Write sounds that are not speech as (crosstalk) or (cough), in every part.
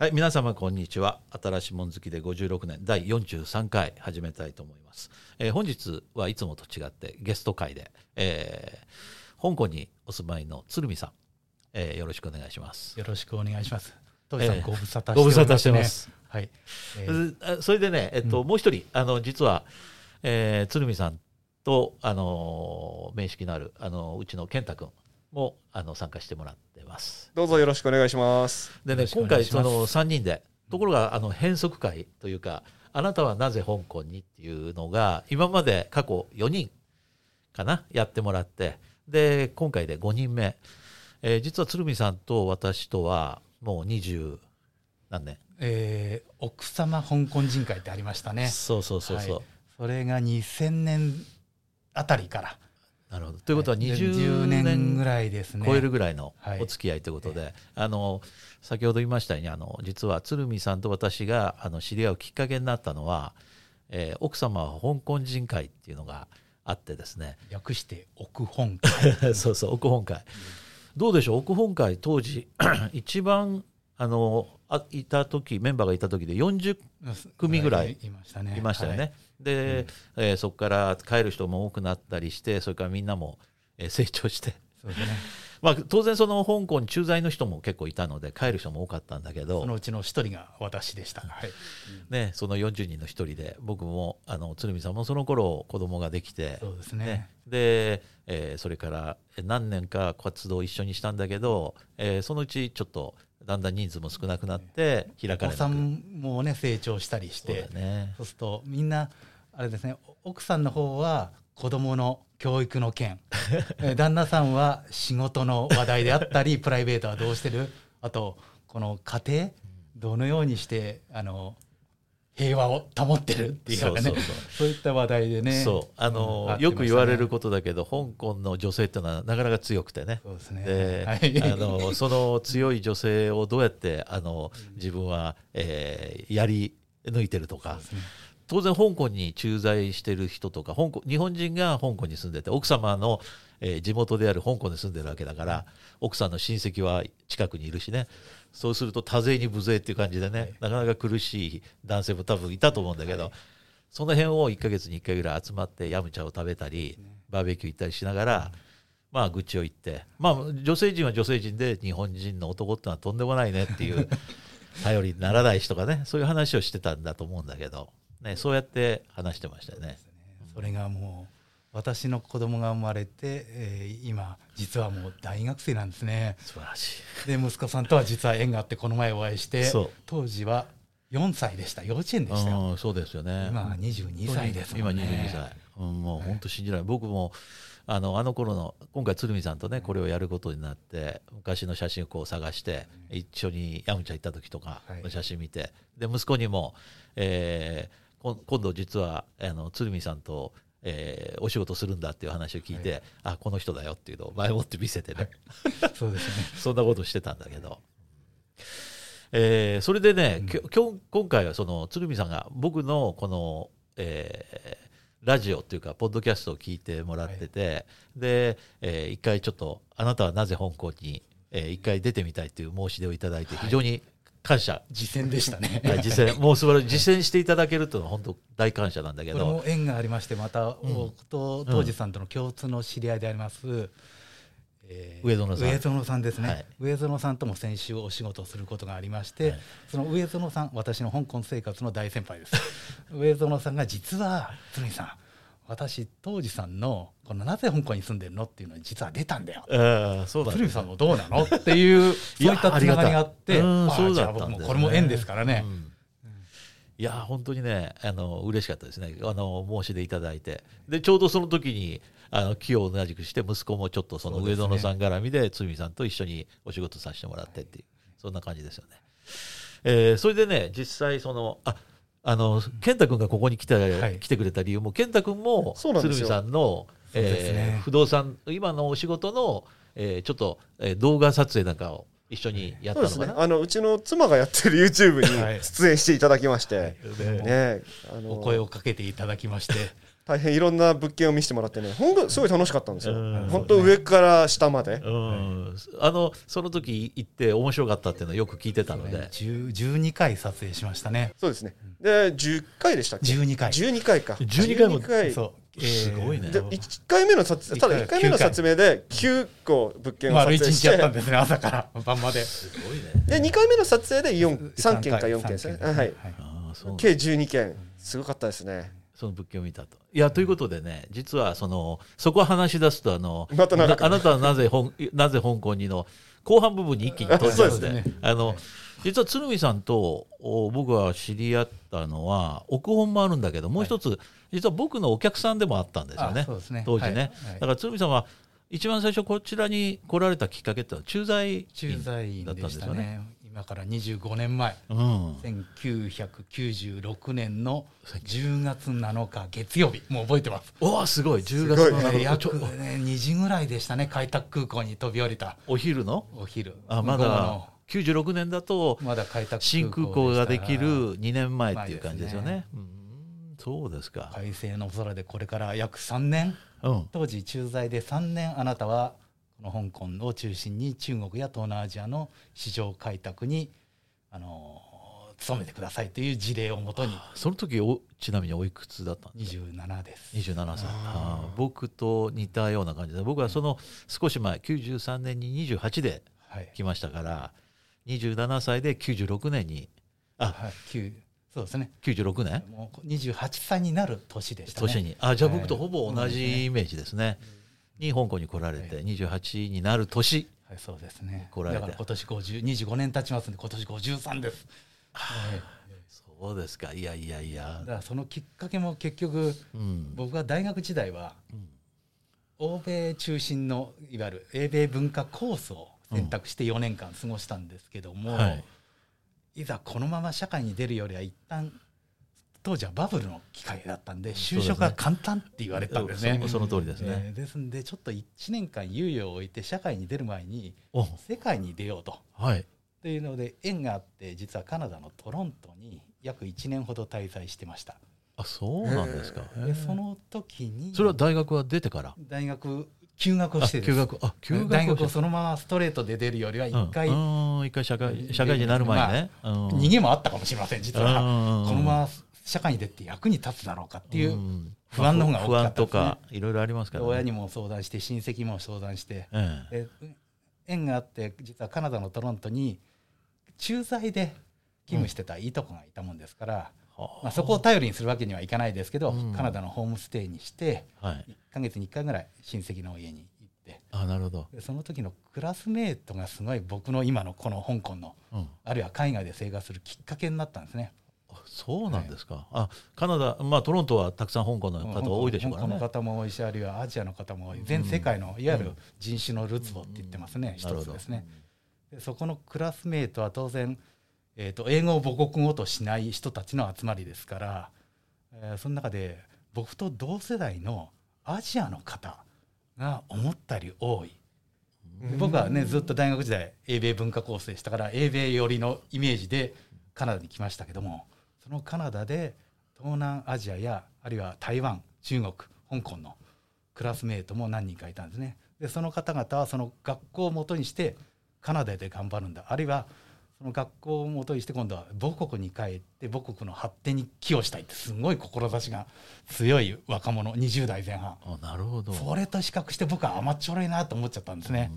はい、皆様こんにちは。新しいもん好きで56年第43回始めたいと思います。えー本日はいつもと違ってゲスト会で、えー香港にお住まいの鶴見さん、えーよろしくお願いします。よろしくお願いします。トシさん、ええご無沙汰ご無沙汰しててます。はい。えーあそれでね、えっと、もう一人、あの、実は、えー鶴見さんと、あのー面識のある、あのうちの健太君も、あの、参加してもらってます。どうぞよろしくお願いします。でね、今回、その3人で、ところが、あの、変則会というか、あなたはなぜ香港にっていうのが、今まで過去4人かな、やってもらって、で、今回で5人目。えー実は鶴見さんと私とは、もう20何年、えー奥様香港人会ってありましたね。そうそうそうそう。はいそれが2000年あたりから。なるほど。ということはで20 10年ぐ年らいですね。超えるぐらいのはいお付き合いということで、あの先ほど言いましたようにあの実は鶴見さんと私があの知り合うきっかけになったのは、えー奥様は香港人会っていうのがあってですね略して奥本会。(laughs) そうそう奥本会どうでしょう？奥本会当時 (coughs) 一番あのあいた時メンバーがいた時で40組ぐらいいましたね。いましたよね。はいで、えーそこから帰る人も多くなったりしてそれからみんなも、えー成長してそうですね。(laughs) まあ、当然その香港に駐在の人も結構いたので帰る人も多かったんだけどそのうちの一人が私でした。はい。ね、その40人の一人で僕もあの鶴見さんもその頃子供ができてそうですね。で、えーそれからえ何年か活動を一緒にしたんだけど、えーそのうちちょっとだんだん人数も少なくなって開かれお子さんもね成長したりしそうね。そうするとみんなあれですねお奥さんの方は子供の教育の件。(laughs) えー旦那さんは仕事の話題であったり (laughs) プライベートはどうしてる？あとこの家庭？どのようにしてあの平和を保ってるっていうかね。そそういった話題でね。そう。あの、うんよく言われるこことだけど香港の女性っていうのはなかなか強くてね。そうですね。で、はい。あのその強い女性をどうやってあの自分は、えーやり抜いてるとか、当然香港に駐在してる人とか香港日本人が香港に住んでて奥様の、えー地元である香港に住んでるわけだから、奥さんの親戚は近くにいるしね。そうすると多勢に無勢っていう感じでね、なかなか苦しい男性も多分いたと思うんだけど、その辺を1ヶ月に1回ぐらい集まってヤムチャを食べたり、バーベキュー行ったりしながら、まあ愚痴を言って、まあ女性陣は女性陣で日本人の男ってのはとんでもないねっていう (laughs) 頼りにならない人がねそういう話をしてたんだと思うんだけど、ね、そうやって話してましたよね。それがもう私の子供が生まれて、えー今実はもう大学生なんですね。素晴らしい。で息子さんとは実は縁があってこの前お会いして当時は4歳でした。幼稚園でしたよ。うん、そうですよね。今は22歳ですも今んね22歳、うん、もう本当信じられない、僕もあのあの頃の今回鶴見さんとねこれをやることになって昔の写真をこう探して一緒にヤムチャ行った時とか写真見て、で息子にも、えー今度実はあの鶴見さんと、えーお仕事するんだっていう話を聞いて、あこの人だよっていうのを前もって見せてね、(laughs) そうですね。(laughs) そんなことしてたんだけど。えーそれでね、きょ今回はその鶴見さんが僕のこの、えーラジオっていうかポッドキャストを聞いてもらってて、で、えー一回ちょっとあなたはなぜ香港に、えー一回出てみたいっていう申し出をいただいて非常に感謝、実践でしたね。はい実践。もう素晴らしい実践していただけるっていうのは本当大感謝なんだけど。これも縁がありましてまた僕と当時さんとの共通の知り合いであります、えー上園さん。上園さんですね、はい。上園さんとも先週お仕事をすることがありまして、はい。その上園さん私の香港生活の大先輩です。上園さんが実は鶴見さん私当時さんのこのなぜ香港に住んでるのっていうのに実は出たんだよ。えーそうだ鶴見さんもどうなのっていう (laughs) そういったつながりがあって。あそうだこれも縁ですからね、うん。いや本当にねあの嬉しかったですね。あの申し出いただいて。でちょうどその時にあの気を同じくして息子もちょっとその上園さん絡みで鶴見さんと一緒にお仕事させてもらってっていうそんな感じですよね。えーそれでね実際そのああの健太君がここに来て,、はい。来てくれた理由も健太君も鶴見さんの、えー不動産今のお仕事の、えーちょっと、えー動画撮影なんかを一緒にやったのかな？そうですね。あのうちの妻がやってる YouTube はい。に出演していただきまして、ねね、あのお声をかけていただきまして (laughs) 大変いろんな物件を見せてもらってね。本当すごい楽しかったんですよ。うん。本当上から下まで。うん、あのその時行って面白かったっていうのをよく聞いてたので、10 12回撮影しましたね。そうですね。で10回でしたっけ？12回。12回か。12回も12回。そう、えー。すごいね。で1回目の撮影ただ1回目の撮影で9個物件を撮丸一影し日やったんてですね朝から晩まで。すごいね。で2回目の撮影で4 3件か4件ですね。三はい。計12件。すごかったですね。その物件を見たと。いやということでね実はそのそこを話し出すとあのまあなたはなぜ香なぜ香港にの後半部分に一気に飛んじゃうのであの実は鶴見さんとお僕は知り合ったのは奥本もあるんだけどもう一つ、実は僕のお客さんでもあったんですよねあそうですね。当時ね、はい。はい。だから鶴見さんは一番最初こちらに来られたきっかけってのは駐在員駐在員だったんですよね。ね。今から25年前、うん、1996年の10月7日月曜日、もう覚えてます。おおすごい。10月すごい。のえーちょ約、ね、2時ぐらいでしたね、開拓空港に飛び降りた。お昼の？お昼。あまだの。96年だとまだ開拓新空港ができる2年前っていう感じですよ前ね。うん。そうですか。快晴の空でこれから約3年。うん。当時駐在で3年あなたはこの香港を中心に中国や東南アジアの市場開拓にあの努めてくださいという事例をもとにその時おちなみにおいくつだったんですか？27です。27歳あー僕と似たような感じで僕はその少し前93年に28ではい。来ましたから27歳で96年にあはい、9そうですね。96年？もう28歳になる年でしたね。年にあじゃあはい僕とほぼ同じイメージですね。に香港に来られて28になる年はい、そうですね。来られて。だから今年50 25年経ちますんで今年53です。はい。そうですか。いやいやいや。だからそのきっかけも結局うん。僕は大学時代はうん。欧米中心のいわゆる英米文化コースを選択して4年間過ごしたんですけども、はい。い、ざこのまま社会に出るよりは一旦当時はバブルの機会だったんで就職が簡単って言われたんですね。そその通りですね。えーですんでちょっと1年間猶予を置いて社会に出る前にお世界に出ようと。はいというので縁があって実はカナダのトロントに約1年ほど滞在してました。あそうなんですか。へでえその時にそれは大学は出てから？大学休学をあしてです休学あ休学を大学をそのままストレートで出るよりは一回一回社会社会人になる前にね。うん逃げもあったかもしれません実はうんこのまま社会に出て役に立つだろうかっていううん不安の方が大き不安とかったですねかいろいろありますからね。親にも相談して親戚も相談してええで縁があって実はカナダのトロントに駐在で勤務してたいとこがいたもんですから、はまあ、そこを頼りにするわけにはいかないですけど、うんカナダのホームステイにしてあはい。1ヶ月に1回ぐらい親戚の家に行ってあなるほど。でその時のクラスメートがすごい僕の今のこの香港のうん。あるいは海外で生活するきっかけになったんですね。あそうなんですか。あカナダまあトロントはたくさん香港の方多いでしょうからね。香港の方も多いしあるいはアジアの方も多い全世界のいわゆる人種のルツボって言ってますね、なるほど一つですね。でそこのクラスメートは当然、えー、と英語を母国語としない人たちの集まりですから、えーその中で僕と同世代のアジアの方が思ったより多い。で僕はねずっと大学時代英米文化コースでしたから英米寄りのイメージでカナダに来ましたけどもそのカナダで東南アジアやあるいは台湾中国香港のクラスメートも何人かいたんですねでその方々はその学校をもとにしてカナダで頑張るんだあるいはその学校をもとにして今度は母国に帰って母国の発展に寄与したいってすごい志が強い若者20代前半あなるほど。それと比較して僕は甘っちょろいなと思っちゃったんですね。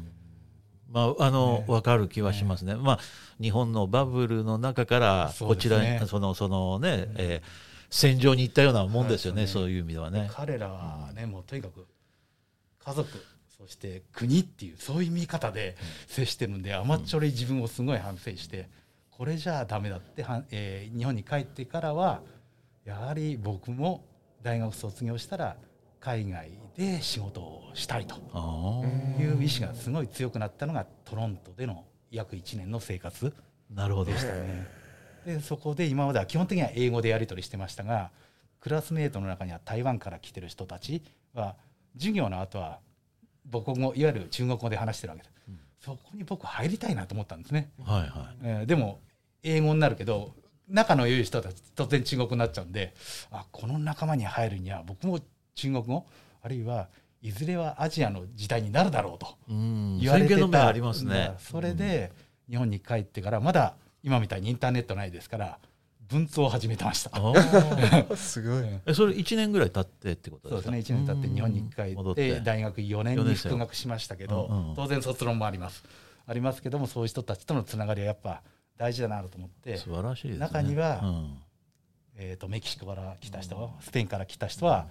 まああのねわかる気はしますね。まあ日本のバブルの中からこちらにそのそのね、えー戦場に行ったようなもんですよね。はいそういう意味ではね。彼らはね、もうとにかく家族そして国っていうそういう見方で接してるんで甘っちょろい自分をすごい反省してこれじゃあダメだってはん、えー日本に帰ってからはやはり僕も大学卒業したら海外で仕事をしたいとあいう意志がすごい強くなったのがトロントでの約1年の生活あなるほどで。したね。でそこで今までは基本的には英語でやり取りしてましたがクラスメートの中には台湾から来てる人たちは授業の後は母国語いわゆる中国語で話してるわけです、そこに僕入りたいなと思ったんですね、はいはい。えーでも英語になるけど仲の良い人たち突然中国になっちゃうんであこの仲間に入るには僕も中国語あるいはいずれはアジアの時代になるだろうとうん。言われてた。ありますね。うん。それで日本に帰ってからまだ今みたいにインターネットないですから文通を始めてました。(laughs) すごい。えそれ1年ぐらい経ってってことそうでかですすね。1年経って日本に帰戻って。大学4年に復学しましたけどうんうん当然卒論もあります。ありますけどもそういう人たちとのつながりはやっぱ大事だなと思って素晴らしいですね。中にはうん。えー、とメキシコから来た人、スペインから来た人は、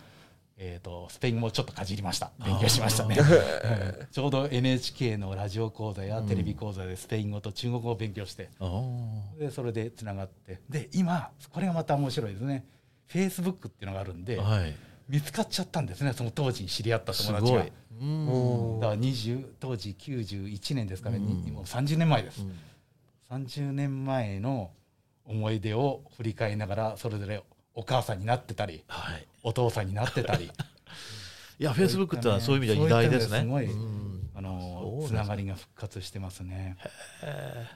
えー、とスペイン語もちょっとかじりました。勉強しましたね、は (laughs) いちょうど NHK のラジオ講座やテレビ講座でスペイン語と中国語を勉強してあー。でそれでつながってで今これがまた面白いですね。フェイスブックっていうのがあるんではい。見つかっちゃったんですね。その当時に知り合ったす友達が。ごい。うん。だから20当時91年ですから、ね。うん。もう30年前です、うん。30年前の思い出を振り返りながらそれぞれお母さんになってたりはい。お父さんになってたり。(laughs) いやフェイスブックってのはそういう意味では偉大ですね。すごいうん。あのつながりが復活してますね。へ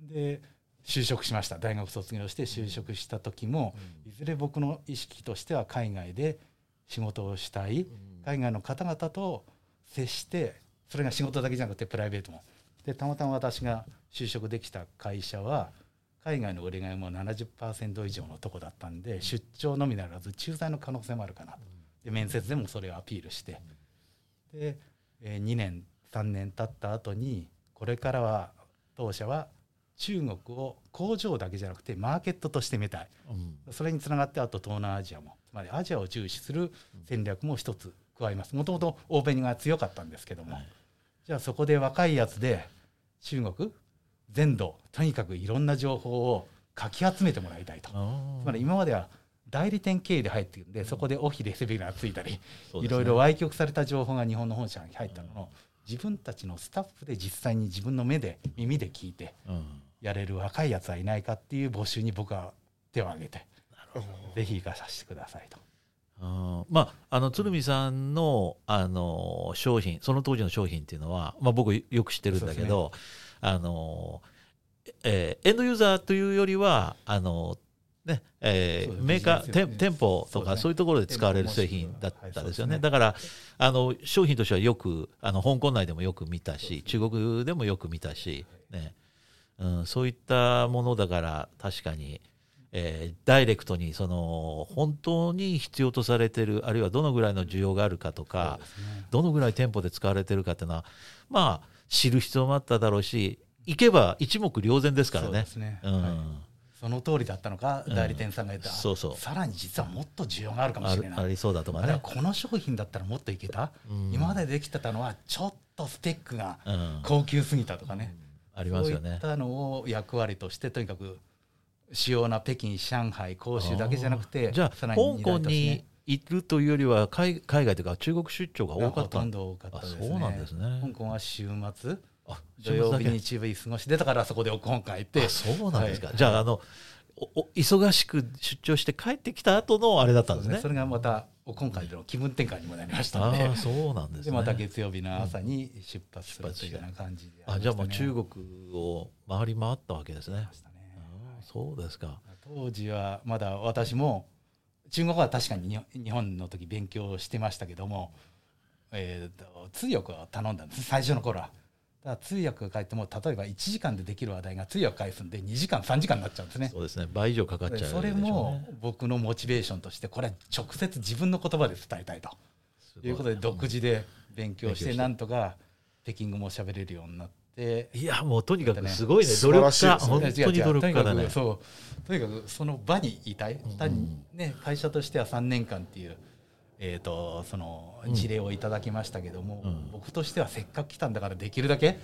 で就職しました。大学卒業して就職した時も、いずれ僕の意識としては海外で仕事をしたい、海外の方々と接してそれが仕事だけじゃなくてプライベートも。でたまたま私が就職できた会社は海外の売り上げも70%以上のとこだったんで出張のみならず駐在の可能性もあるかなと。で面接でもそれをアピールして。で、えー2年3年経った後にこれからは当社は中国を工場だけじゃなくてマーケットとして見たい。うん。それにつながってあと東南アジアも。つまりアジアを重視する戦略も一つ加えます。もともと欧米が強かったんですけども、はい。じゃあそこで若いやつで中国全土とにかくいろんな情報をかき集めてもらいたいと。つまり今までは代理店経由で入っているんでそこでオフィレセビがついたりね。いろいろ歪曲された情報が日本の本社に入ったのを自分たちのスタッフで実際に自分の目で耳で聞いてうん。やれる若いやつはいないかっていう募集に僕は手を挙げてぜひ行かさせてくださいと。まあ、あの鶴見さんのあの商品その当時の商品っていうのは、まあ、僕よく知ってるんだけど、あのえーエンドユーザーというよりはあの、ねえーメーカー、ビジネス店店舗とかそういうところで使われる製品だったですよね、だからあの商品としてはよくあの香港内でもよく見たし、中国でもよく見たし、ね。うん、そういったものだから確かに。えーダイレクトにその本当に必要とされてるあるいはどのぐらいの需要があるかとか、どのぐらい店舗で使われてるかっていうのはまあ知る必要もあっただろうし行けば一目瞭然ですからね。そうで。すね。うん。はい。その通りだったのかうん。代理店さんが言った、そうそう。さらに実はもっと需要があるかもあしれない。るありそうだとかね。この商品だったらもっといけた、うん。今までできてたのはちょっとスペックがうん。高級すぎたとかね、ありますよね。そういっ。たのを役割としてとにかく主要な北京上海広州だけじゃなくてじゃあさら香港にいるというよりは海海外というか中国出張が多かった。ほとんど多かったですね。あそうなんですね。香港は週末あ土曜日日曜日過ごしてだからそこで香港帰って。あそうなんですか、はい。じゃああのおお忙しく出張して帰ってきた後のあれだったんですね。それがまた今回での気分転換にもなりましたので。ああそうなんですね。でまた月曜日の朝に出発するというような感じであじゃあもう中国国を回り回ったわけですね。ああそうですか。当時はまだ私も中国語は確かに日日本の時勉強してましたけども、えーと通訳を頼んだんです最初の頃は。だから通訳が書いても例えば1時間でできる話題が通訳返すんで2時間3時間になっちゃうんですね。そうですね。倍以上かかっちゃう。それも僕のモチベーションとしてこれは直接自分の言葉で伝えたいということで独自で勉強して勉強してなんとか北京語も喋れるようになっていやもうとにかくね。すごいね。努力家。本当に努力家だね。そう。とにかくその場にいたい、単にね、会社としては3年間っていう、えー、とその事例をいただきましたけども、うん。僕としてはせっかく来たんだからできるだけ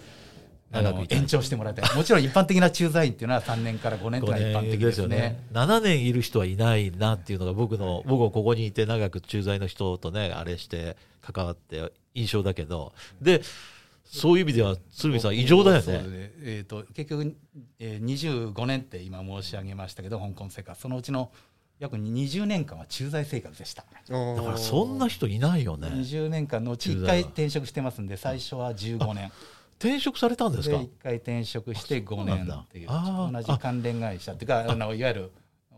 延長してもらいたい。もちろん一般的な駐在員っていうのは3年から5年というのが一般的ですね。7年いる人はいないなっていうのが僕の僕はここにいて長く駐在の人とねあれして関わって印象だけど。でそういう意味では鶴見さん異常だよね。そうでえー、と結局、えー、25年って今申し上げましたけど香港生活そのうちの約20年間は駐在生活でした。だだからそんな人いないよね。20年間のうち1駐在は回転職してますんで最初は15年転職されたんですでか？1回転職して5あそうなんだ年っていう同じ関連会社っていうかあのいわゆる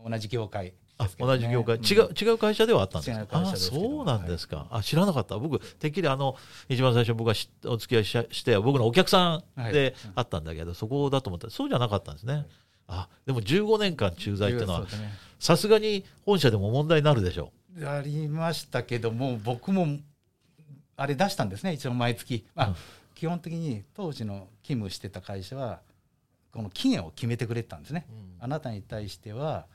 同じ業界あ同じ業界、うん。違う違う会社ではあったんですか？あそうなんですか、あ知らなかった。僕てっきりあの一番最初僕がしお付き合いしして僕のお客さんであったんだけど、そこだと思った。らそうじゃなかったんですね、あでも15年間駐在っていうのはさすがに本社でも問題になるでしょありましたけども僕もあれ出したんですね一応毎月、まあうん。基本的に当時の勤務してた会社はこの期限を決めてくれてたんですね、う、あなたに対しては、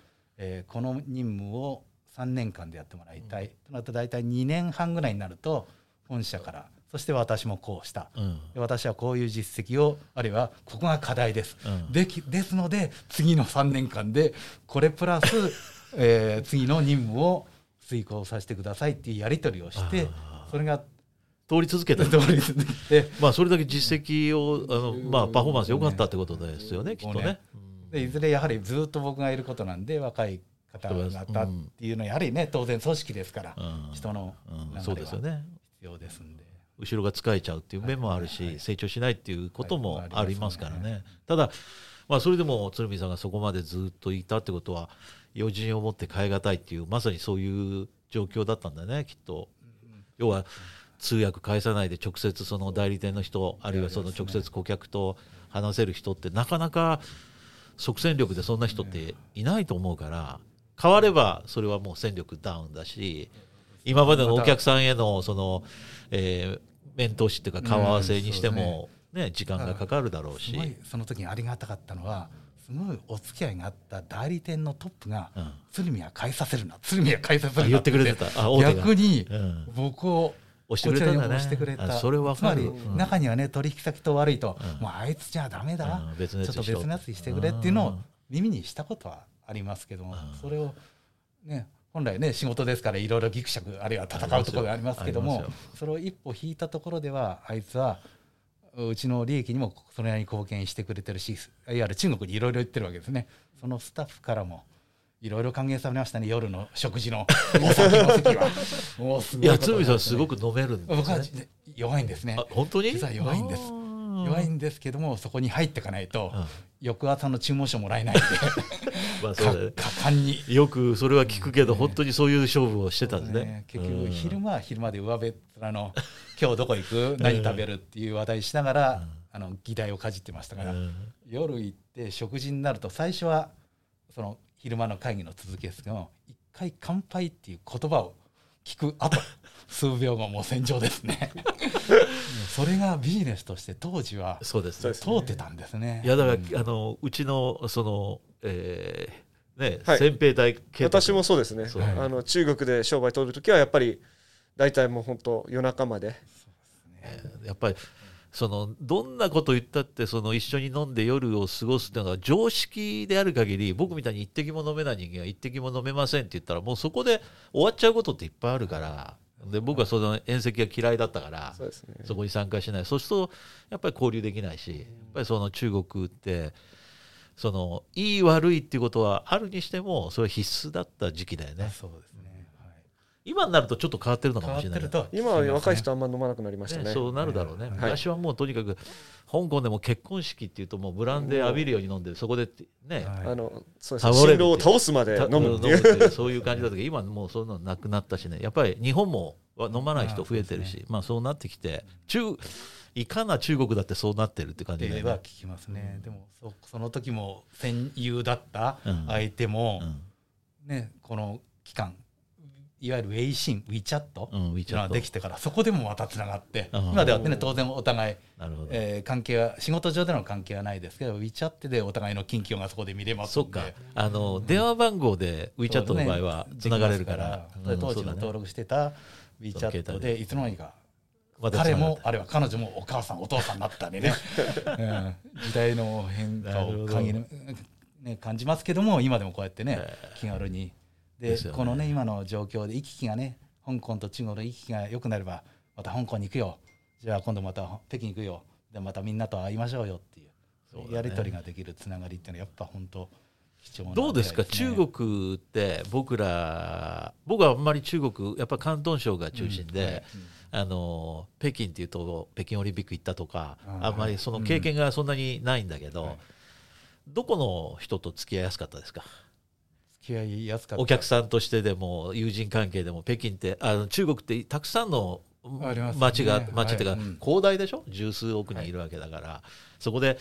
えーこの任務を3年間でやってもらいたい、となると大体2年半ぐらいになると本社からそして私もこうした。うん。で私はこういう実績をあるいはここが課題です、うん。できですので次の3年間でこれプラス、(laughs) えー次の任務を遂行させてくださいっていうやり取りをしてそれが通り続けて通り続いて。(laughs) まあそれだけ実績をあの、まあ、パフォーマンス良かったってことですよね、きっとね。ね。でいずれやはりずっと僕がいることなんで若い方々っていうのはやはりね当然組織ですからうん。人のうん。流そうですよれはね。必要ですんで。後ろが使えちゃうっていう面もあるし、成長しないっていうこともはい。ありますからね。ただ、まあ、それでも鶴見さんがそこまでずっといたってことは余人を持って変え難いっていうまさにそういう状況だったんだねきっと。要は通訳返さないで直接その代理店の人あるいはその直接顧客と話せる人ってなかなか即戦力でそんな人っていないと思うから変わればそれはもう戦力ダウンだし今までのお客さんへのその、えー面通しっていうか顔合わせにしても、ね。時間がかかるだろうし。その時にありがたかったのはすごいお付き合いがあった代理店のトップがうん「鶴見は返させるな鶴見は返させるな」あ言ってくれてた。逆にうん。僕を押してくれたんだね。押してくれた。あそれわかる。つまりうん。中にはね取引先と悪いと、うん。もうあいつじゃダメだ、ちょっと別のやつにしてくれっていうのをうん。耳にしたことはありますけども、うんそれをね本来ね仕事ですからいろいろギクシャクあるいは戦うところがありますけどもそれを一歩引いたところではあいつはうちの利益にもそれなりに貢献してくれてるしいわゆる中国にいろいろ言ってるわけですね。そのスタッフからもいろいろ歓迎されましたね夜の食事の (laughs) お酒の席は。もうすごいやいことになって。ね鶴見さんすごく飲めるんです僕はね弱いんですね。あ本当に？実は弱いんです。弱いんですけどもそこに入っていかないとうん。翌朝の注文書もらえないんで。(laughs) まあそうだよね。か果敢に。よくそれは聞くけど、本当にそういう勝負をしてたんですね。ね結局うん。昼間は昼間で上辺面の「今日どこ行く？(laughs) 何食べる?」っていう話題しながら、あの議題をかじってましたから、うん。夜行って食事になると最初はその昼間の会議の続きですけども一回「乾杯」っていう言葉を聞く後数秒後もう戦場ですね。(laughs) それがビジネスとして当時はそうですね。通ってたんですね。いやだから、うん。あのうちのその、えーねはい。先兵隊私もそうですね。そう。あの中国で商売取るときはやっぱり大体もう本当夜中まで。やっぱりそのどんなこと言ったってその一緒に飲んで夜を過ごすっていうのが常識である限り僕みたいに一滴も飲めない人間は一滴も飲めませんって言ったらもうそこで終わっちゃうことっていっぱいあるからで僕はその宴席が嫌いだったからそこに参加しないそうするとやっぱり交流できないしやっぱりその中国ってそのいい悪いっていうことはあるにしてもそれは必須だった時期だよね。そうです、今になるとちょっと変わってるのかもしれない今は若い人あんま飲まなくなりましたね。ねそうなるだろうね、はい昔はもうとにかく香港でも結婚式っていうともうブランデー浴びるように飲んでそこでね、はいあのそう。ですを倒すまでた飲むっていう。そういう感じだったけど今もうそういうのなくなったしね。やっぱり日本も飲まない人増えてるし、まあそうなってきて中いかな中国だってそうなってるって感じだよねでは聞きますね、でもそその時も戦友だったうん。相手も、うん。ね、この期間いわゆるウェイシン WeChat うん、っていうのが WeChat できてからそこでもまたつながってうん。今ではね当然お互い、えー関係は仕事上での関係はないですけど WeChat でお互いの近況がそこで見れますそっか。あの電話番号で WeChat の場合はつながれるから、ね当時の登録してたその携 WeChat 帯でいつの間にか彼もあるいは彼女もお母さんお父さんになったりね、(laughs) うん。時代の変化を感じ,、ね、感じますけども今でもこうやってね気軽にでね。このね今の状況で行き来がね香港と中国の行き来が良くなればまた香港に行くよ。じゃあ今度また北京行くよ。でまたみんなと会いましょうよっていうね。やり取りができるつながりっていうのはやっぱ本当貴重などうですか、中国って僕ら僕はあんまり中国やっぱ広東省が中心で、あの北京っていうと北京オリンピック行ったとかあんまりその経験がそんなにないんだけど、はい。どこの人と付き合いやすかったですか、付き合いやすかった。お客さんとしてでも友人関係でも北京ってあの中国ってたくさんのありますね。町が町っていうか、はいうん。広大でしょ？十数億人い。るわけだから、そこで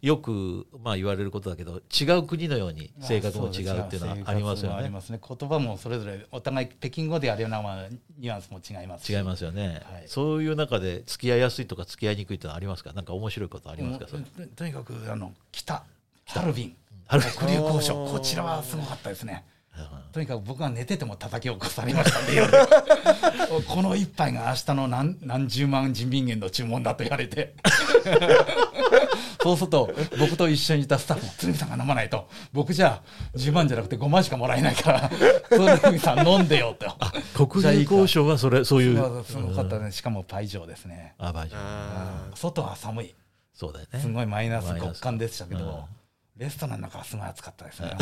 よく、まあ、言われることだけど違う国のように性格も違うっていうのはありますよね。ね。言葉もそれぞれお互い北京語であるようなまあニュアンスも違いますし。違いますよね、はい。そういう中で付き合いやすいとか付き合いにくいってのはありますか？なんか面白いことありますか？ととにかくあの北。ハルビンハルビン黒竜交渉こちらはすごかったですね。うんとにかく僕が寝てても叩き起こされましたんで夜この一杯が明日の何何十万人民元の注文だと言われて。(laughs) そうすると僕と一緒にいたスタッフも鶴見さんが飲まないと。僕じゃ10万じゃなくて5万しかもらえないから鶴見さん飲んでよと。国連交渉はそれそういう。すごかったね。しかもパイ上ですね。あバージョンあ外は寒い。そうだよね。すごいマイナスマイナス。極寒でしたけど、うんレストランの中はすごい暑かったですね。本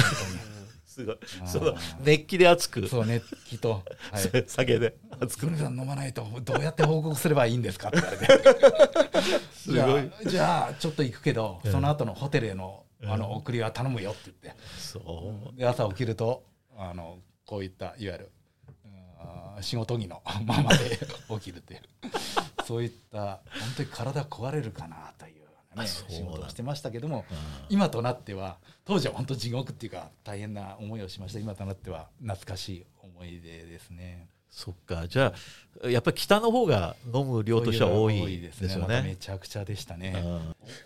すごい。その熱気で熱く。当にそう熱気と、はい、酒で熱く。さん飲まないとどうやって報告すればいいんですかって言われて。(laughs) すごい。じゃあじゃあちょっと行くけど、うん。その後のホテルへのあの送りは頼むよって言って。そう。で朝起きるとあのこういったいわゆるうん仕事着のままで起きるっていう。そういった本当に体壊れるかなというね仕事をしてましたけどもうん。今となっては当時は本当地獄っていうか大変な思いをしました。今となっては懐かしい思い出ですね。そっか。じゃあやっぱり北の方が飲む量としては多いですよまためね。ちゃくちゃでしたね。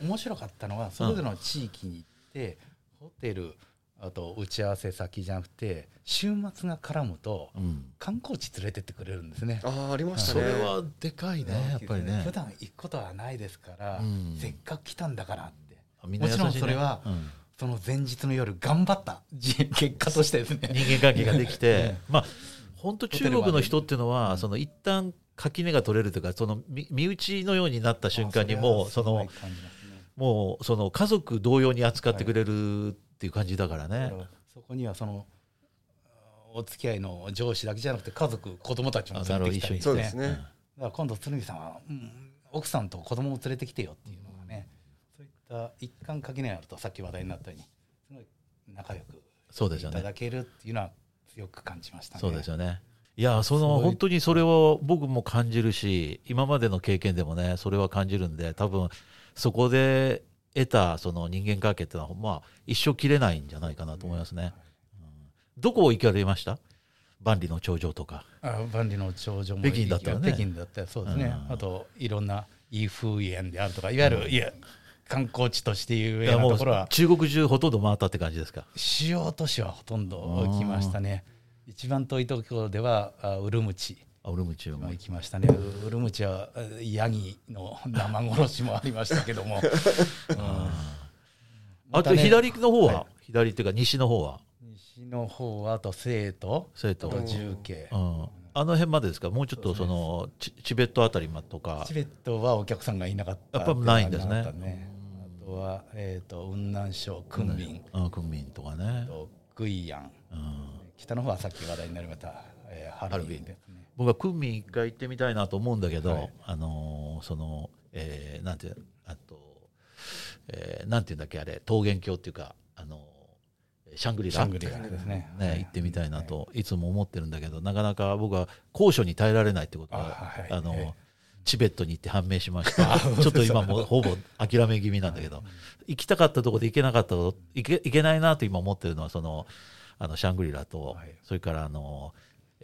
うん。面白かったのはそれぞれの地域に行って、ホテルあと打ち合わせ先じゃなくて週末が絡むとうん。観光地連れてってくれるんですね。あーありましたね。それはでかいねやっぱりね。普。段行くことはないですから、うん。せっかく来たんだからって。ね。もちろんそれはうん。その前日の夜頑張ったじ結果としてですね。人間関係ができてね (laughs) まあ本当中国の人っていうのはその一旦垣根が取れるというかその身身内のようになった瞬間にもうそのもうその家族同様に扱ってくれるっていう感じだからね。そこにはそのお付き合いの上司だけじゃなくて家族子供たちも連れてきたりそうですね。だから今度鶴見さんは、うん奥さんと子供を連れてきてよっていうのがね、そういった一貫垣根があるとさっき話題になったようにすごい仲良くそうですよね。いただけるっていうのは強く感じましたね。そうですよね。いやその本当にそれを僕も感じるし今までの経験でもねそれは感じるんで多分そこで得たその人間関係っていうのはまあ一生切れないんじゃないかなと思いますね。うん。どこ行かれました？万里の長城とか。あ万里の長城も北京だったらね。北京だったらそうですね、うん。あといろんなイ風園であるとかいわゆる、いや観光地として有名なところは中国中ほとんど回ったって感じですか？主要都市はほとんど来ましたね。一番遠いところではあウルムチあウルムチもまあ行きましたね。ウウルムチはあヤギの (laughs) 生殺しもありましたけども、(laughs) うん。あと左の方は、はい。左っていうか西の方は？西の方はあと生徒。生徒。あと重慶。うん、あの辺までですか？もうちょっとそのチチベットあたりとか。チベットはお客さんがいなかったやっぱないんですね。あとは、えー、と雲南省昆明うんクンミンとかね、とグイヤン。うん、北の方はさっき話題になりました、えー、ハルビンで。すね僕はクンミン一回行ってみたいなと思うんだけど、はい。あのーその、えーなんていうあと、えーなんていうんだっけあれ桃源郷っていうかあのーシャングリラシャングリラですね。ね、行ってみたいなとい。つも思ってるんだけどなかなか僕は高所に耐えられないってことあがはいあの、ええ。チベットに行って判明しました。ちょっと今もうほぼ諦め気味なんだけど行きたかったところで行けなかったと行け行けないなと今思ってるのはそのあのシャングリラと、はい。それからあの、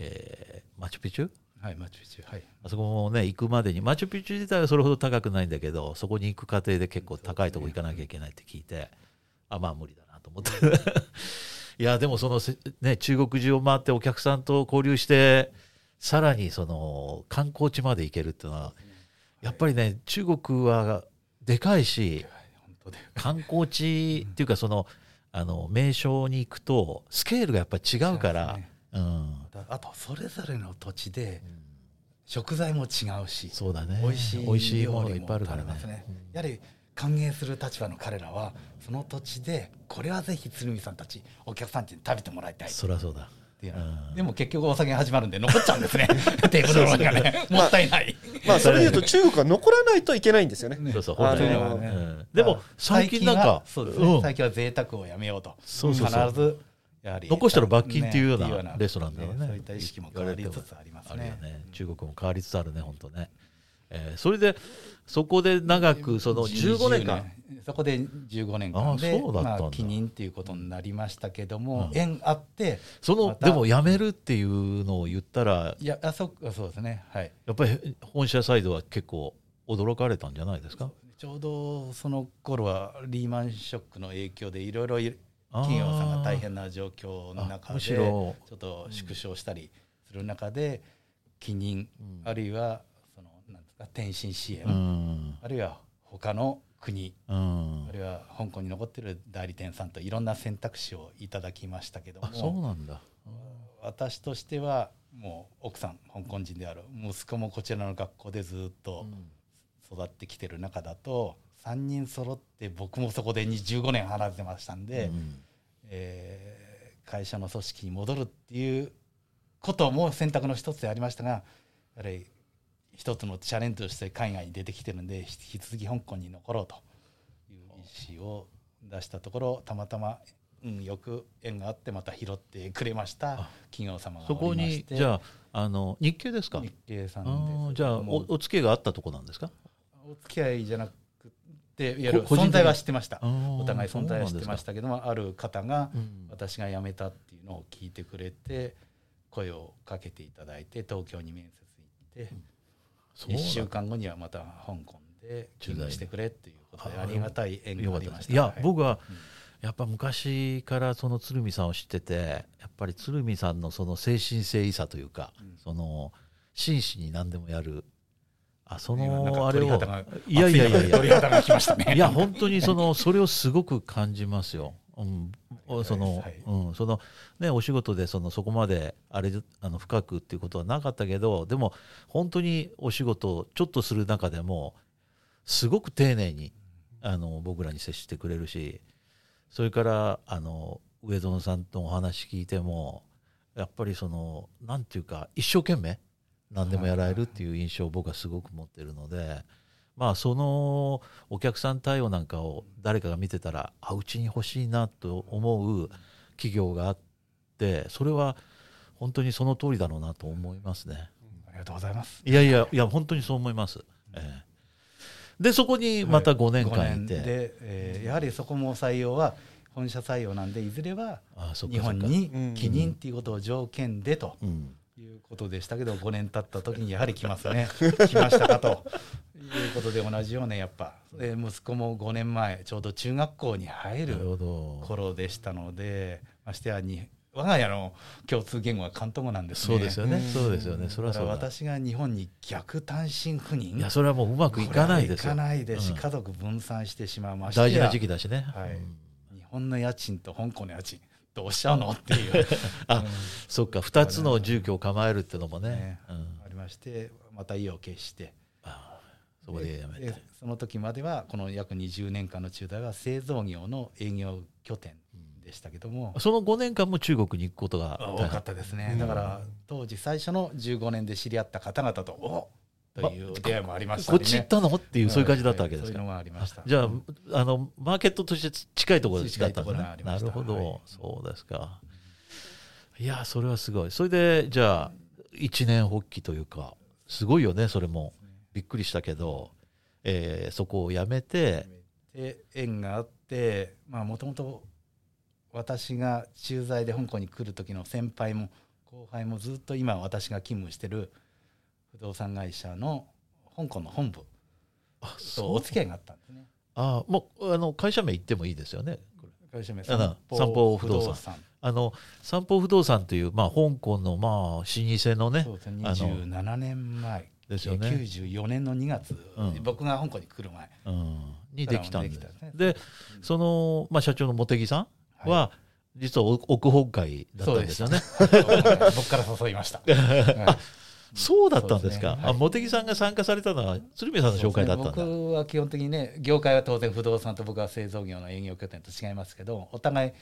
えーマチュピチュはいマチュピチュはい。あそこもね行くまでにマチュピチュ自体はそれほど高くないんだけどそこに行く過程で結構高いとこ行かなきゃいけないって聞いてあまあ無理だなと思って。(laughs) いやでもそのせね中国中を回ってお客さんと交流してさらにその観光地まで行けるっていうのはやっぱりね中国はでかいし本当で観光地っていうかそのあの名所に行くとスケールがやっぱり違うから、ねうん、あとそれぞれの土地で食材も違うしそうだね。美味しい美味しいものがいっ料理もぱいあるからね。食べますね。やはり歓迎する立場の彼らはその土地でこれはぜひ鶴見さんたちお客さんに食べてもらいたい。っそりゃそうだ。でも結局お酒が始まるんで残っちゃうんですね。(laughs) テーブルの上がね。もったいない。まあそれでいうと中国は残らないといけないんですよね。そうそう本当に。ね。ーうん。でも最近なんかはそうですね、うん。最近は贅沢をやめようと。そうそうそう。必ず残したら罰金っていうようなレストランだよね。そういった意識も変わりつつありますね。ね中国も変わりつつあるね本当ね、えーそれでそこで長くその15年。間。10そこで15年間であそうだったんだ。まあ、帰任っていうことになりましたけども、うん。縁あってそのでも辞めるっていうのを言ったら。いやあそそうですね。はい。やっぱり本社サイドは結構驚かれたんじゃないですか？ちょうどその頃はリーマンショックの影響でいろいろ企業さんが大変な状況のあ中でちょろっと縮小したりする中で帰任、うん。あるいはそのなんですか転身支援、うん。あるいは他の国うん。あるいは香港に残ってる代理店さんといろんな選択肢をいただきましたけどあそうもなんだ。私としてはもう奥さん香港人である息子もこちらの学校でずっと育ってきてる中だと3人揃って僕もそこで15年離れてましたんで、うん。えー会社の組織に戻るっていうことも選択の一つでありましたがやはり一つのチャレンジとして海外に出てきてるんで引き続き香港に残ろうという意思を出したところたまたま、うん、よく縁があってまた拾ってくれましたあ企業様がそこにじゃああの日系ですか？日系さんじゃあおお付き合いがあったとこなんですか？お付き合いじゃなくてい存在は知ってました。おお互い存在は知ってましたけどもある方がうん。私が辞めたっていうのを聞いてくれて声をかけていただいて東京に面接行ってそうなん1週間後にはまた香港で勤務してくれっていうことであありがたい縁がありました。いや、はい。僕はうん。やっぱ昔からその鶴見さんを知っててやっぱり鶴見さんのその精神誠意さというか、うん。その真摯に何でもやるあそのあれをいやいやいや。いやね。いや本当にそのそれをすごく感じますよ。うん、その、はい。うん、そのねお仕事でそのそこまであれあの深くっていうことはなかったけどでも本当にお仕事をちょっとする中でもすごく丁寧にあの僕らに接してくれるしそれからあの上園さんとお話聞いてもやっぱりそのなんていうか一生懸命何でもやられるっていう印象を僕はすごく持ってるので。まあそのお客さん対応なんかを誰かが見てたらあうちに欲しいなと思う企業があってそれは本当にその通りだろうなと思いますね。ありがとうございます。いやいやいや本当にそう思います。ええ。でそこにまた5年間い5年て、で、えーやはりそこも採用は本社採用なんでいずれは日本に帰任っていうことを条件でと。うんいうことでしたけど5年経った時にやはり来ますね。(laughs) 来ましたかと。いうことで同じようなやっぱ。で息子も5年前ちょうど中学校に入なる頃でしたのでましてやに我が家の共通言語は関東語なんですね。そうですよね。うん。そうですよね。それはそうだ。私が日本に逆単身赴任。いやそれはもううまくいかないですいかないですし、うん。家族分散してしまいましてや大事な時期だしね、はい。うん。日本の家賃と香港の家賃どうしちゃうの？っていう。(laughs) あうん。そっか。2つの住居を構えるっていうのもね。ね。うん。ありましてまた意を決して。あそこでやめてでその時まではこの約20年間の中大は製造業の営業拠点でしたけども、その5年間も中国に行くことが多かったですね、だから当時最初の15年で知り合った方々とおという出会いもありましたね。こっち行ったの？っていうそういう感じだったわけですか。はいそういうのがありました。じゃああのマーケットとして近いところだった。んでなるほど、はい。そうですか。いやそれはすごい。それでじゃあ一年発起というかすごいよねそれも。びっくりしたけど、えーそこを辞めてで縁があってもともと私が駐在で香港に来る時の先輩も後輩もずっと今私が勤務してる不動産会社の香港の本部あとお付き合いがあったんですね。あもうあの会社名言ってもいいですよね会社名三宝不動産。あの三宝不動産という、まあ、香港の、まあ、老舗のねそうですねあの27年前ですよね。94年の2月、うん。僕が香港に来る前。うん、にできたんですでその、まあ、社長の茂木さんは、実は奥本会だったんですよね。僕から誘いました。(laughs) はいそうだったんですか？すね。はい。あ茂木さんが参加されたのは鶴見さんの紹介だったんだ。僕は基本的にね業界は当然不動産と僕は製造業の営業拠点と違いますけどお互い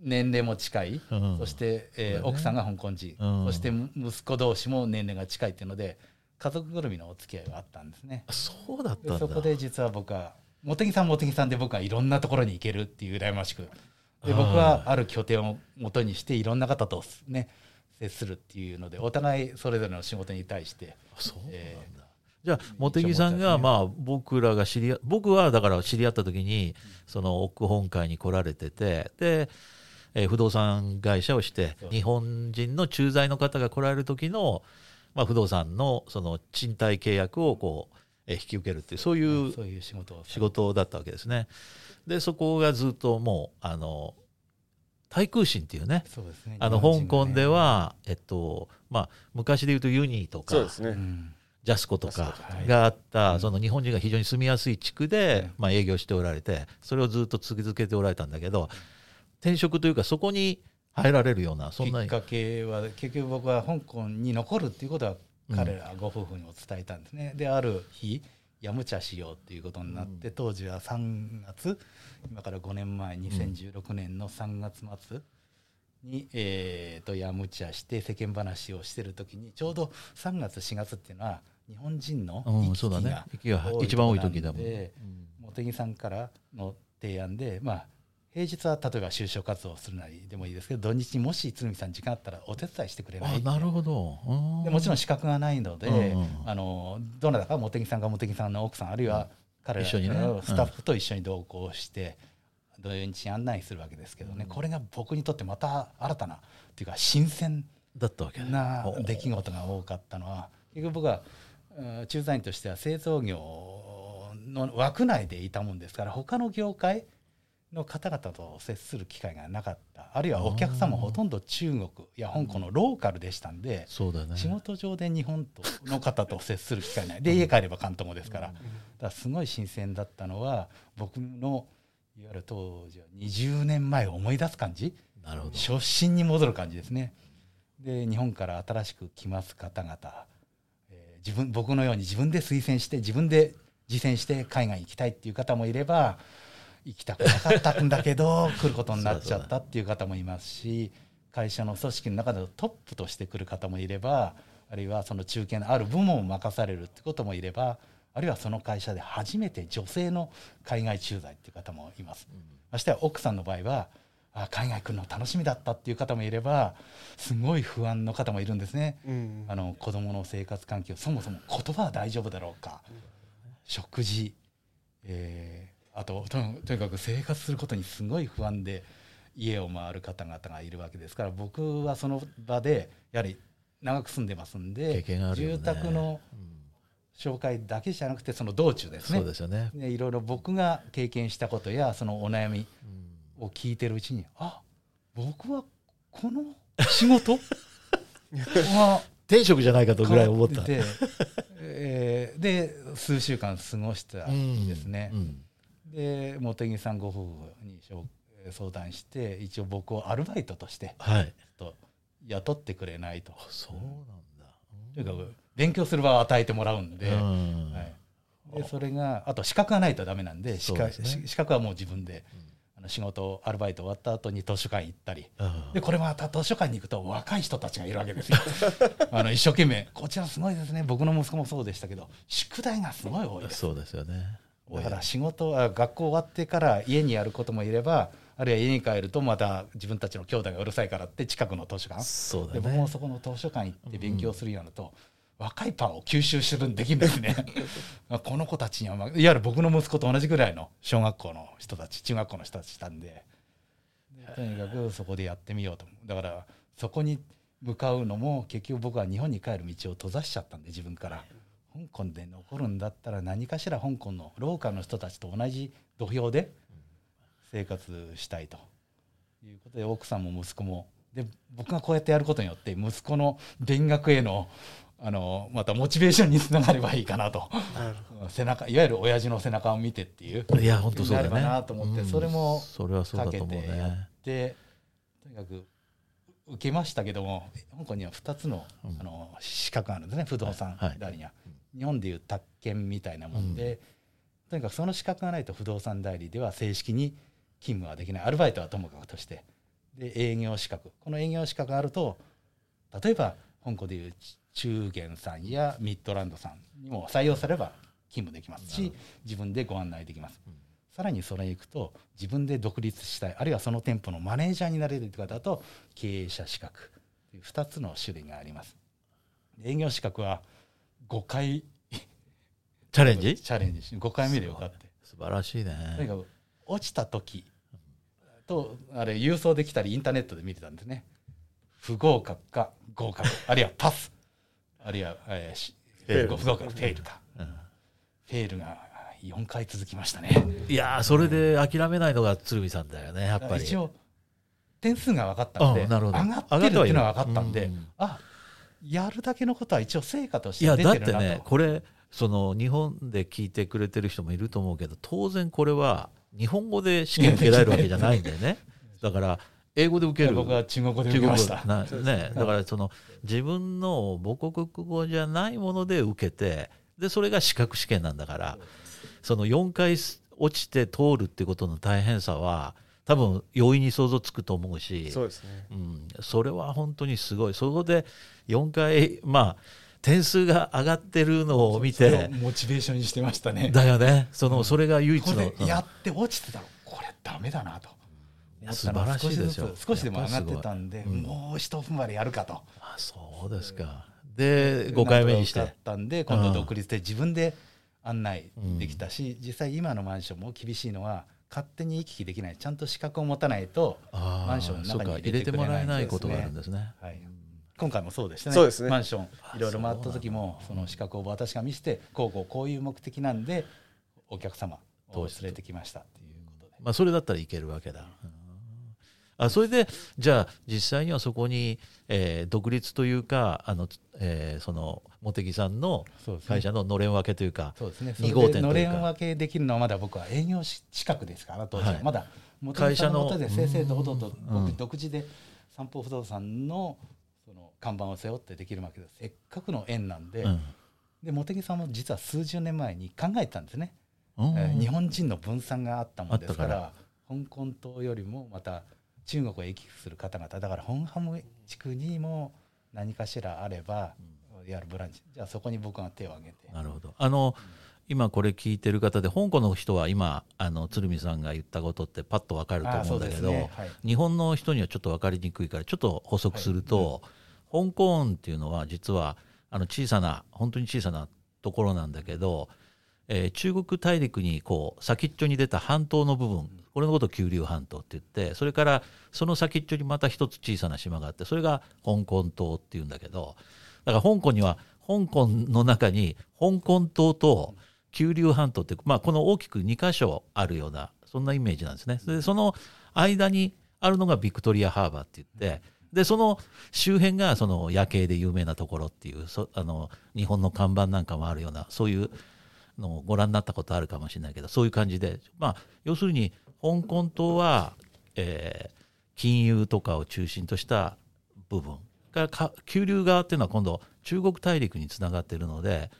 年齢も近い、うん。そして、えーね。奥さんが香港人、うん。そして息子同士も年齢が近いっていうので家族ぐるみのお付き合いがあったんですね。あそうだったんだ。でそこで実は僕は茂木さん茂木さんで僕はいろんなところに行けるっていう羨ましく。で僕はある拠点を元にしていろんな方とね接するっていうのでお互いそれぞれの仕事に対してそうなんだ、えじゃあ茂木さんがまあ僕らが知り合僕はだから知り合った時にその奥本会に来られててで、えー不動産会社をして日本人の駐在の方が来られる時の、まあ、不動産のその賃貸契約をこう、えー引き受けるっていうそういう仕事だったわけですね。でそこがずっともうあの対空心っていうねね。あの香港では、えっとまあ、昔で言うとユニーとかそうですね、うんジャスコとかがあった、うん。その日本人が非常に住みやすい地区で、うん。まあ、営業しておられてそれをずっと続けておられたんだけど転職というかそこに入られるようなそんなきっかけは結局僕は香港に残るっていうことはうん彼らご夫婦にも伝えたんですね、である日やむちゃしようっていうことになって、当時は3月今から5年前2016年の3月末に、えーとやむちゃして世間話をしてる時にちょうど3月4月っていうのは日本人の息が多い一番多い時だもん、茂木さんからの提案で、まあ、平日は例えば就職活動をするなりでもいいですけど土日にもし鶴見さん時間あったらお手伝いしてくれないあなるほど、うん。でもちろん資格がないので、うんうんあのどなたか茂木さんが茂木さんの奥さんあるいは彼らのスタッフと一緒に同行して、土日に案内するわけですけどね、これが僕にとってまた新たなっていうか新鮮だったわけね。なお出来事が多かったのは結局僕はうん駐在員としては製造業の枠内でいたもんですから他の業界の方々と接する機会がなかった。あるいはお客さんもほとんど中国や香港のローカルでしたんでそうだね。仕事上で日本との方と接する機会ない。(laughs) で家帰れば関東語ですから。だからすごい新鮮だったのは僕のいわゆる当時は20年前を思い出す感じ。なるほど。初心に戻る感じですね。で日本から新しく来ます方々、えー自分僕のように自分で推薦して自分で実践して海外に行きたいっていう方もいれば行きたくなかったんだけど (laughs) 来ることになっちゃったっていう方もいますし会社の組織の中でのトップとして来る方もいればあるいはその中堅のある部門を任されるってこともいればあるいはその会社で初めて女性の海外駐在っていう方もいます。ましてや奥さんの場合はあ海外来るの楽しみだったっていう方もいればすごい不安の方もいるんですね。うんあの子どもの生活環境そもそも言葉は大丈夫だろうか、食事、えーあとととにかく生活することにすごい不安で家を回る方々がいるわけですから僕はその場でやはり長く住んでますん経で、ね。住宅のうん紹介だけじゃなくてその道中ですね。そうですよね、ねいろいろ僕が経験したことやそのお悩みうん。を聞いてるうちにあ僕はこの仕事？(laughs) は転職じゃないかとぐらい思った。変わっててえーで数週間過ごしたんですね。う。んで茂木さんご夫婦に紹相談して一応僕をアルバイトとしてはい。と雇ってくれないと。そうなんだ。とにかく勉強する場を与えてもらうんで,、うん。はい、でそれがあと資格がないとダメなんで資格ねし資格はもう自分で、あの仕事アルバイト終わった後に図書館行ったり。うん。でこれまた図書館に行くと若い人たちがいるわけですよ。(laughs) あの一生懸命こちらすごいですね。僕の息子もそうでしたけど宿題がすごい多いです。そうですよねだから仕事は学校終わってから家にやることもいればあるいは家に帰るとまた自分たちの兄弟がうるさいからって近くの図書館。そうだで僕もねそこの図書館行って勉強するようになると、若いパンを吸収するんできるんですね。(laughs) この子たちには、まあ、いわゆる僕の息子と同じぐらいの小学校の人たち中学校の人たちしたんで。でとにかくそこでやってみようとだからそこに向かうのも結局僕は日本に帰る道を閉ざしちゃったんで自分から香港で残るんだったら何かしら香港のローカルの人たちと同じ土俵で生活したいということで奥さんも息子も。で僕がこうやってやることによって息子の勉学へのあのまたモチベーションにつながればいいかなと。背中いわゆる親父の背中を見てっていう。いや本当そうだね。なればなと思ってうん。それもかけてやっねてとにかく受けましたけども香港には2つの,、うん。あの資格があるんですね不動産はい。には、日本でいう宅建みたいなもんで、とにかくその資格がないと不動産代理では正式に勤務はできない。アルバイトはともかくとして。で営業資格。この営業資格があると例えば香港でいう中元さんやミッドランドさんにも採用されれば勤務できますし自分でご案内できます。さらにそれに行くと自分で独立したいあるいはその店舗のマネージャーになれるという方だと経営者資格という2つの種類があります。営業資格は5回。チャレンジ？チャレンジ。し5回目で受かって。素晴らしいとにねかく落ちた時。とあれ郵送できたりインターネットで見てたんですね。不合格か合格。あるいはパス。あるいは、えー不合格。フェールかうん。フェールが4回続きましたね。いやーそれで諦めないのが鶴見さんだよねやっぱり。一応点数が分かったんで上がってるっていうのは分かったんで、うん。あやるだけのことは一応成果としていや出てるなと。だってねこれその日本で聞いてくれてる人もいると思うけど当然これは日本語で試験受けられるわけじゃないんだよね。(laughs) だから英語で受ける。僕は中国語で受けました。ね。だからその自分の母国語じゃないもので受けてでそれが資格試験なんだからその4回落ちて通るってことの大変さは多分容易に想像つくと思うしそうですね。うん、それは本当にすごい。そこで4回まあ点数が上がってるのを見てモチベーションにしてましたね。だよね。そのそれが唯一の、やって落ちてたらこれダメだなと。素晴らしいですよ。少しでも上がってたんで、やっぱりすごい。もう一踏ん張りやるかと。あそうですか。で5回目にして。なんとか受かったんで今度独立で自分で案内できたし、実際今のマンションも厳しいのは勝手に行き来できない。ちゃんと資格を持たないと、マンションの中に入れてくれ入れてもらえないことがあるんですね。はい、今回もそうでしたね。そうですね。マンションいろいろ回った時もその資格を私が見せてこうこうこういう目的なんでお客様を連れてきましたっていうことで。まあ、それだったらいけるわけだ。うん。あそれでじゃあ実際にはそこに、えー独立というかあの、えーその茂木さんの会社ののれん分けというかそうですね。2号店というか。のれん分けできるのはまだ僕は営業資格ですから当時は、はいまだ会社の元々で正々堂々とうん。僕独自で三方不動産のその看板を背負ってできるわけです。せっかくの縁なんで、うん。で茂木さんも実は数十年前に考えてたんですね、うん。えー日本人の分散があったもんですから香港島よりもまた中国を行き来する方々。だから本ハム地区にも何かしらあればやるブランチ。じゃあそこに僕が手を挙げて。なるほど。あの今これ聞いてる方で香港の人は今あの鶴見さんが言ったことってパッと分かるとあ思うんだけど、ね。はい。日本の人にはちょっと分かりにくいからちょっと補足すると、香港っていうのは実はあの小さな本当に小さなところなんだけど、えー中国大陸にこう先っちょに出た半島の部分これのことを九龍半島って言ってそれからその先っちょにまた一つ小さな島があってそれが香港島っていうんだけどだから香港には香港の中に香港島と九龍半島って、まあ、この大きく2箇所あるようなそんなイメージなんですね。でその間にあるのがビクトリアハーバーって言ってでその周辺がその夜景で有名なところっていうそあの日本の看板なんかもあるようなそういうのご覧になったことあるかもしれないけどそういう感じで、まあ、要するに香港島は、えー金融とかを中心とした部分がか九龍側っていうのは今度中国大陸につながっているので、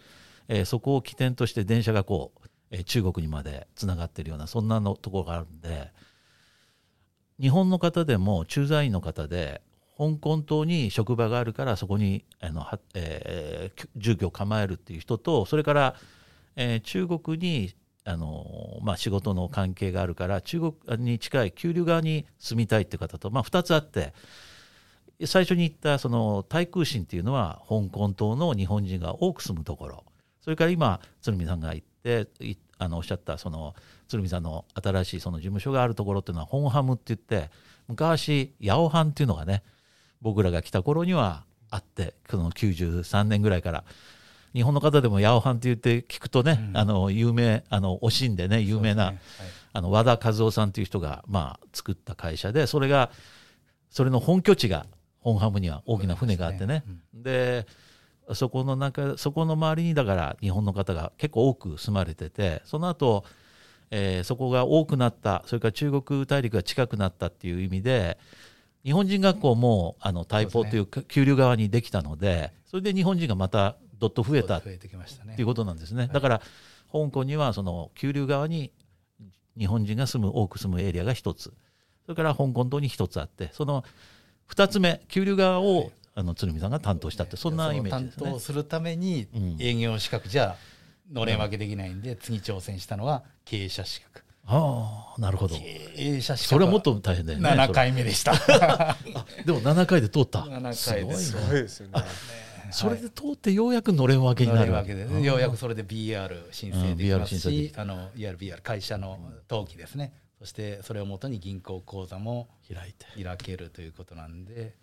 えーそこを起点として電車がこう、えー中国にまでつながっているようなそんなのところがあるんで日本の方でも駐在員の方で香港島に職場があるからそこにあの、えー住居を構えるっていう人とそれから、えー中国にあの、まあ、仕事の関係があるから中国に近い九龍側に住みたいっていう方と、まあ、2つあって最初に言ったその対空心っていうのは香港島の日本人が多く住むところ。それから今鶴見さんが言ってあのおっしゃったその鶴見さんの新しいその事務所があるところっていうのは本ハムって言って昔八百藩っていうのがね僕らが来た頃にはあってその93年ぐらいから。日本の方でも八百藩って言って聞くとね、うん。あの有名あのおしんでね有名な、そうですね。あの和田和夫さんという人が、まあ、作った会社でそれがそれの本拠地が本ハムには大きな船があってね。でそこの中そこの周りにだから日本の方が結構多く住まれててその後、えーそこが多くなったそれから中国大陸が近くなったっていう意味で日本人学校もあの大砲というか九龍側にできたのでそれで日本人がまたどっと増えた増えてきましたね。っていうことなんですね。だから香港にはその九龍側に日本人が住む多く住むエリアが一つ。それから香港島に一つあってその二つ目九龍側をあの鶴見さんが担当したってそんなイメージですね。担当。するためにうん。営業資格じゃのれん分けできないんで、次挑戦したのは経営者資格。ああなるほど。経営者資格それはもっと大変だよね7回目でした。でも7回で通った。7回ですすごいすなごいですよね。それで通ってようやくのれん分けになる。わけで、うん。ようやくそれで BR 申請できますうんあのいわゆる BR 会社の登記ですね。そしてそれをもとに銀行口座も開いて。開けるということなんで。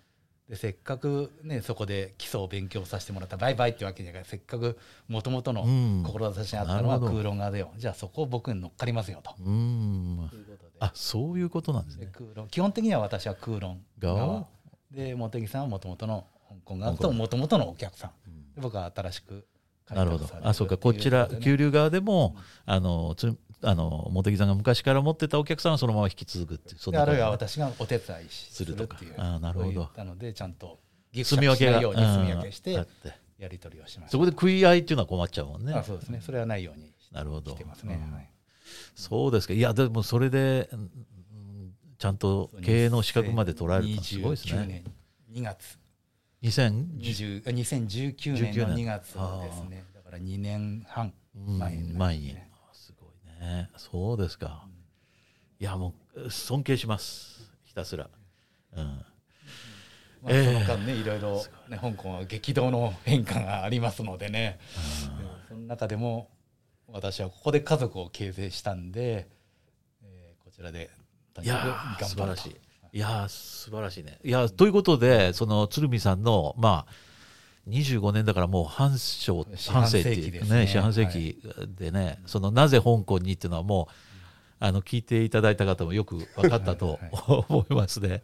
でせっかくねそこで基礎を勉強させてもらったバイバイってわけじゃない。せっかくもともとのうん。志にあったのは空論側でよ。じゃあそこを僕に乗っかりますよと。うん。いうことで。あそういうことなんですでね空論。基本的には私は空論側。側？で茂木さんはもともとの香港側ともともとのお客さん。で僕は新しくなるほど。あそうか。こちらっていうことでね九龍側でもあのつあの茂木さんが昔から持ってたお客さんはそのまま引き継ぐっていうあるいは私がお手伝いしすするとか。あなるほど。そう言ったのでちゃんとギ住み分けがしないように住み分けしてやり取りをしました。そこで食い合いっていうのは困っちゃうもんね。あそうですね。それはないようになるほど。してますね、そうですか。いやでもそれでうんちゃんと経営の資格まで取られるすごいです2019ね年2月2010 20 2019年の2月19年ですね。だから2年半うん前に前に。すごいね。そうですか。いやもう尊敬します。ひたすら。うん。まあ、ええその間ねいろいろ、ね、香港は激動の変化がありますのでね、その中でも私はここで家族を形成したんで、えーこちらで頑張ると。素晴らしいいやー素晴らしいね。いやということでその鶴見さんのまあ25年だからもう半生四半世半世っていうね紀ですね四半世紀でね、そのなぜ香港にっていうのはもうあの聞いていただいた方もよく分かったと思いますね。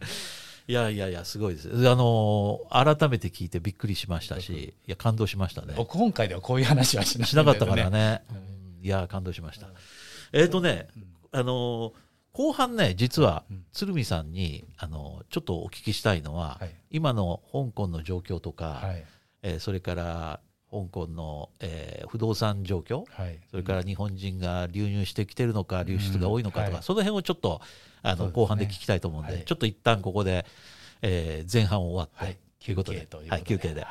いやいやいやすごいです。あの改めて聞いてびっくりしましたし、いや感動しましたね。僕本会ではこういう話はしないしなかったからね。いや感動しました。えっ、とね、あの後半ね実はうん。鶴見さんにあのちょっとお聞きしたいのは、はい。今の香港の状況とか、はい。えーそれから香港の、えー不動産状況はい。それから日本人が流入してきてるのか流出が多いのかとか、うんはい。その辺をちょっとあの、ね。後半で聞きたいと思うんで、はい。ちょっと一旦ここで、えー前半終わって、はい。ということで。はい、休憩で、